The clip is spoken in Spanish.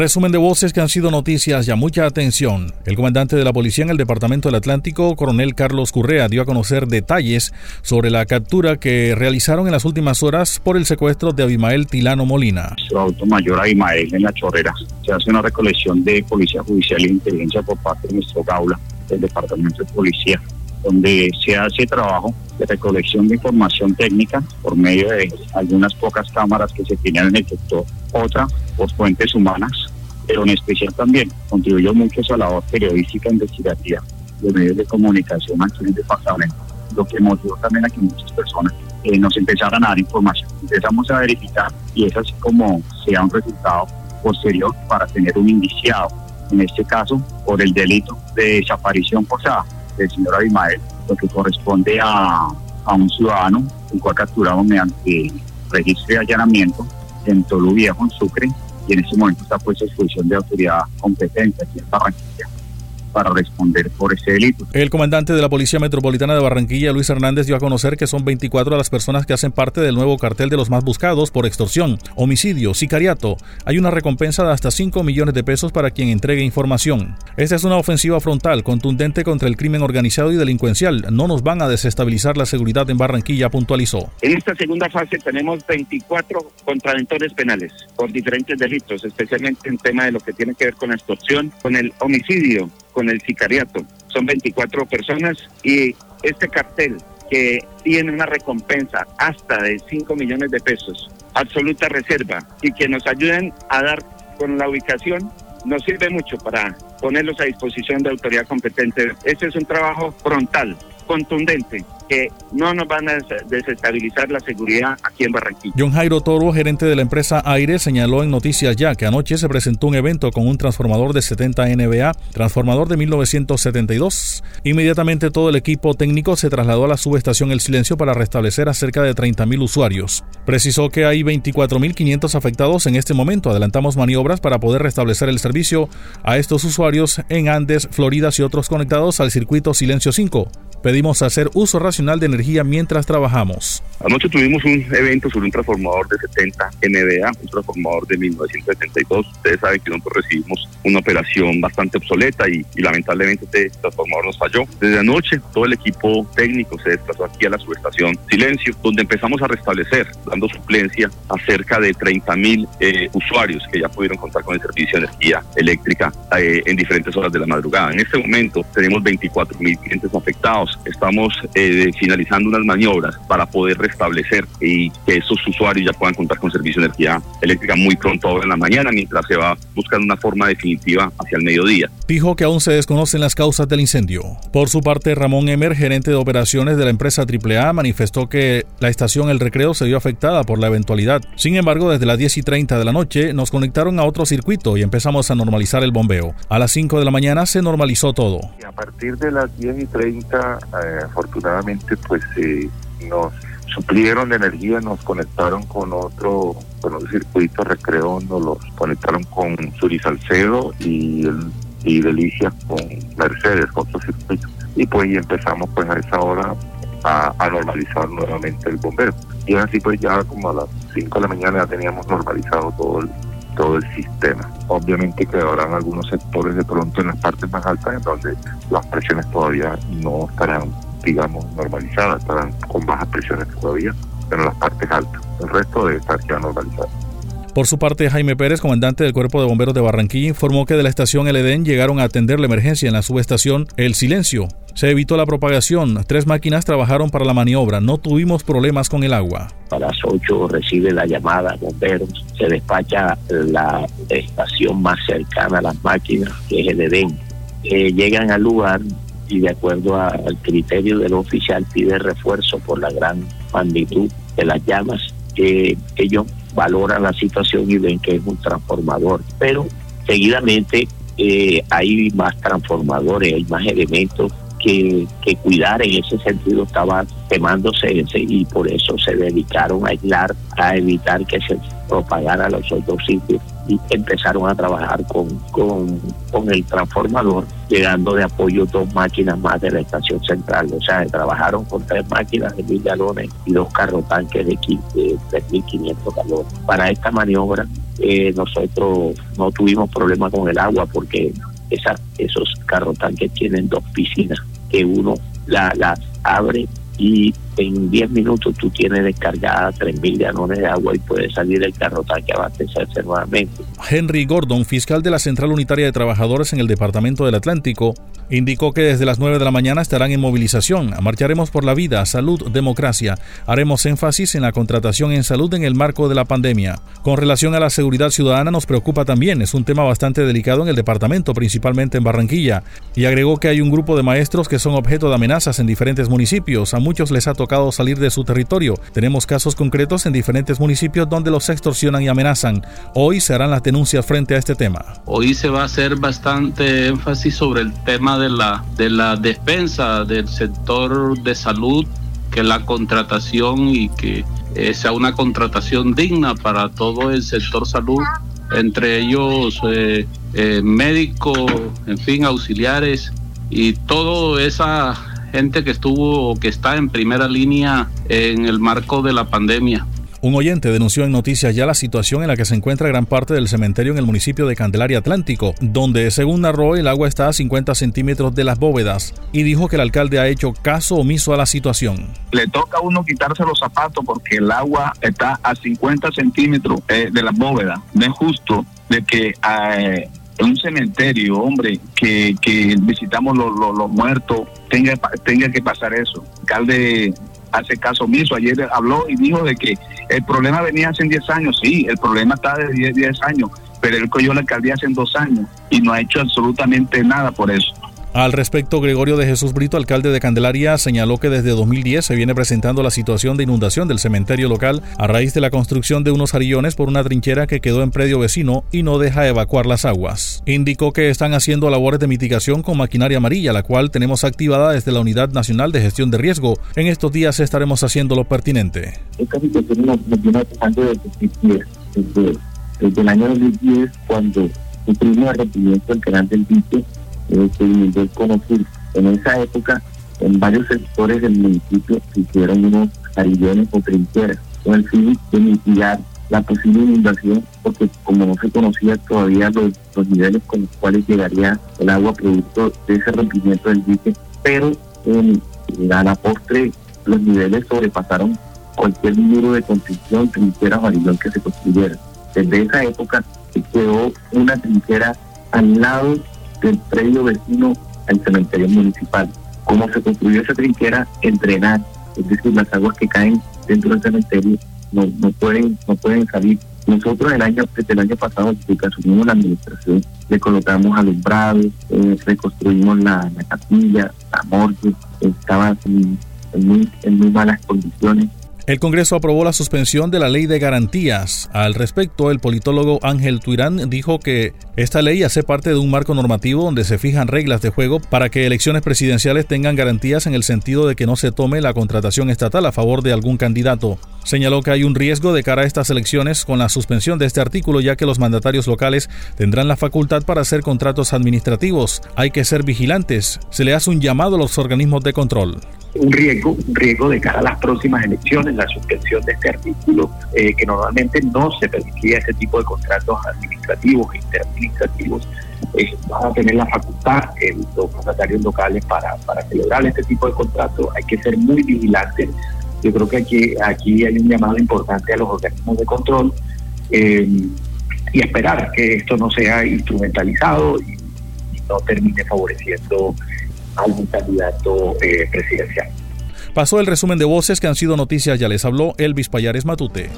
Resumen de voces que han sido noticias y a mucha atención. El comandante de la policía en el Departamento del Atlántico, coronel Carlos Currea, dio a conocer detalles sobre la captura que realizaron en las últimas horas por el secuestro de Abimael Tilano Molina. Auto mayor Abimael en la Chorrera. Se hace una recolección de Policía Judicial e Inteligencia por parte de nuestro Gaula, del Departamento de Policía, donde se hace trabajo de recolección de información técnica por medio de algunas pocas cámaras que se tienen en el sector, otra por fuentes humanas, pero en especial también contribuyó mucho a la labor periodística investigativa de medios de comunicación aquí en el departamento, lo que motivó también a que muchas personas eh, nos empezaran a dar información. Empezamos a verificar y es así como se da un resultado posterior para tener un indiciado, en este caso por el delito de desaparición forzada del señor Abimael, lo que corresponde a, a un ciudadano, el cual capturado mediante registro de allanamiento en Tolu Viejo, en Sucre, y en ese momento está puesto a disposición de autoridad competente aquí en Barranquilla para responder por ese delito. El comandante de la Policía Metropolitana de Barranquilla, Luis Hernández, dio a conocer que son 24 las personas que hacen parte del nuevo cartel de los más buscados por extorsión, homicidio, sicariato. Hay una recompensa de hasta 5 millones de pesos para quien entregue información. Esta es una ofensiva frontal, contundente contra el crimen organizado y delincuencial. No nos van a desestabilizar la seguridad en Barranquilla, puntualizó. En esta segunda fase tenemos 24 contraventores penales por diferentes delitos, especialmente en tema de lo que tiene que ver con la extorsión, con el homicidio, con el sicariato. Son 24 personas y este cartel que tiene una recompensa hasta de 5 millones de pesos, absoluta reserva, y que nos ayuden a dar con la ubicación, nos sirve mucho para ponerlos a disposición de autoridad competente. Este es un trabajo frontal, contundente, que no nos van a desestabilizar la seguridad aquí en Barranquilla. John Jairo Toro, gerente de la empresa Aire, señaló en Noticias Ya que anoche se presentó un evento con un transformador de 70 NBA, transformador de 1972. Inmediatamente todo el equipo técnico se trasladó a la subestación El Silencio para restablecer a cerca de 30.000 usuarios. Precisó que hay 24.500 afectados en este momento. Adelantamos maniobras para poder restablecer el servicio a estos usuarios en Andes, Florida y otros conectados al circuito Silencio 5. Pedimos hacer uso racional de energía mientras trabajamos. Anoche tuvimos un evento sobre un transformador de 70 MVA, un transformador de 1972. Ustedes saben que nosotros recibimos una operación bastante obsoleta y, lamentablemente este transformador nos falló. Desde anoche todo el equipo técnico se desplazó aquí a la subestación Silencio, donde empezamos a restablecer, dando suplencia a cerca de 30 mil eh, usuarios que ya pudieron contar con el servicio de energía eléctrica eh, en diferentes horas de la madrugada. En este momento tenemos 24 mil clientes afectados Estamos eh, finalizando unas maniobras para poder restablecer y que esos usuarios ya puedan contar con servicio de energía eléctrica muy pronto ahora en la mañana, mientras se va buscando una forma definitiva hacia el mediodía. Dijo que aún se desconocen las causas del incendio. Por su parte, Ramón Emer, gerente de operaciones de la empresa AAA, manifestó que la estación El Recreo se vio afectada por la eventualidad. Sin embargo, desde las 10 y 30 de la noche nos conectaron a otro circuito y empezamos a normalizar el bombeo. A las 5 de la mañana se normalizó todo. A partir de las 10 y 30 eh, afortunadamente pues eh, nos suplieron de energía, nos conectaron con otro, con un circuito recreo, nos los conectaron con Suri Salcedo y, y Delicia con Mercedes, otro circuito. Y pues empezamos pues a esa hora a, a, normalizar nuevamente el bombero. Y así pues ya como a las 5 de la mañana ya teníamos normalizado todo el, todo el sistema. Obviamente que habrán algunos sectores de pronto en las partes más altas en donde las presiones todavía no estarán, digamos, normalizadas, estarán con bajas presiones todavía, pero en las partes altas. El resto debe estar ya normalizado. Por su parte, Jaime Pérez, comandante del Cuerpo de Bomberos de Barranquilla, informó que de la estación El Edén llegaron a atender la emergencia en la subestación El Silencio. Se evitó la propagación. Tres máquinas trabajaron para la maniobra. No tuvimos problemas con el agua. A las 8 recibe la llamada bomberos. Se despacha la estación más cercana a las máquinas, que es el Edén. Eh, llegan al lugar y de acuerdo al criterio del oficial pide refuerzo por la gran magnitud de las llamas. que ellos valoran la situación y ven que es un transformador, pero seguidamente eh, hay más transformadores, hay más elementos que, cuidar en ese sentido. Estaba quemándose y por eso se dedicaron a aislar, a evitar que se propagara a los otros sitios y empezaron a trabajar con, con, con el transformador, llegando de apoyo dos máquinas más de la estación central. O sea, trabajaron con tres máquinas de mil galones y dos carros tanques de, de 3.500 galones. Para esta maniobra eh, nosotros no tuvimos problema con el agua porque esa, esos carros tanques tienen dos piscinas que uno la, las abre y en 10 minutos tú tienes descargada 3.000 galones de agua y puedes salir del carro que abastecerse nuevamente. Henry Gordon, fiscal de la Central Unitaria de Trabajadores en el Departamento del Atlántico, indicó que desde las 9 de la mañana estarán en movilización. Marcharemos por la vida, salud, democracia. Haremos énfasis en la contratación en salud en el marco de la pandemia. Con relación a la seguridad ciudadana nos preocupa también. Es un tema bastante delicado en el departamento, principalmente en Barranquilla. Y agregó que hay un grupo de maestros que son objeto de amenazas en diferentes municipios. A muchos les ha tocado salir de su territorio. Tenemos casos concretos en diferentes municipios donde los extorsionan y amenazan. Hoy se harán las denuncias frente a este tema. Hoy se va a hacer bastante énfasis sobre el tema de la, de la despensa del sector de salud, que la contratación y que eh, sea una contratación digna para todo el sector salud, entre ellos eh, eh, médicos, en fin, auxiliares y toda esa gente que estuvo o que está en primera línea en el marco de la pandemia. Un oyente denunció en Noticias ya la situación en la que se encuentra gran parte del cementerio en el municipio de Candelaria Atlántico, donde según narró el agua está a 50 centímetros de las bóvedas y dijo que el alcalde ha hecho caso omiso a la situación. Le toca a uno quitarse los zapatos porque el agua está a 50 centímetros eh, de las bóvedas. No es justo de que eh, un cementerio, hombre, que, que visitamos los, los, muertos, tenga, tenga que pasar eso. El alcalde hace caso omiso. Ayer habló y dijo de que el problema venía hace 10 años. Sí, el problema está de 10, 10 años, pero él cogió la alcaldía hace dos años y no ha hecho absolutamente nada por eso. Al respecto, Gregorio de Jesús Brito, alcalde de Candelaria, señaló que desde 2010 se viene presentando la situación de inundación del cementerio local a raíz de la construcción de unos arillones por una trinchera que quedó en predio vecino y no deja evacuar las aguas. Indicó que están haciendo labores de mitigación con maquinaria amarilla, la cual tenemos activada desde la Unidad Nacional de Gestión de Riesgo. En estos días estaremos haciendo lo pertinente. Desde, desde, desde el año 2010, cuando sufrimos el rompimiento del canal del se inició conocer. En esa época, en varios sectores del municipio se hicieron unos arillones o trincheras con el fin de mitigar la posible inundación, porque como no se conocía todavía los, niveles con los cuales llegaría el agua producto de ese rompimiento del dique, pero en, a la postre los niveles sobrepasaron cualquier muro de construcción, trinchera o arillón que se construyera. Desde esa época se quedó una trinchera al lado del predio vecino al cementerio municipal. Cómo se construyó esa trinchera, entrenar, es decir, las aguas que caen dentro del cementerio no, no pueden no pueden salir. Nosotros el año desde el año pasado, desde que asumimos la administración, le colocamos alumbrados, eh, reconstruimos la, capilla, la morgue, estaba en, muy, en muy malas condiciones el Congreso aprobó la suspensión de la ley de garantías. Al respecto, el politólogo Ángel Tuirán dijo que esta ley hace parte de un marco normativo donde se fijan reglas de juego para que elecciones presidenciales tengan garantías en el sentido de que no se tome la contratación estatal a favor de algún candidato. Señaló que hay un riesgo de cara a estas elecciones con la suspensión de este artículo ya que los mandatarios locales tendrán la facultad para hacer contratos administrativos. Hay que ser vigilantes. Se le hace un llamado a los organismos de control un riesgo, un riesgo de cara a las próximas elecciones, la suspensión de este artículo, eh, que normalmente no se permitía ese tipo de contratos administrativos interadministrativos, eh, van a tener la facultad eh, los mandatarios locales para, para celebrar este tipo de contratos. Hay que ser muy vigilantes. Yo creo que aquí, aquí hay un llamado importante a los organismos de control y esperar que esto no sea instrumentalizado y no termine favoreciendo algún candidato eh, presidencial. Pasó el resumen de voces que han sido noticias, ya les habló Elvis Payares Matute.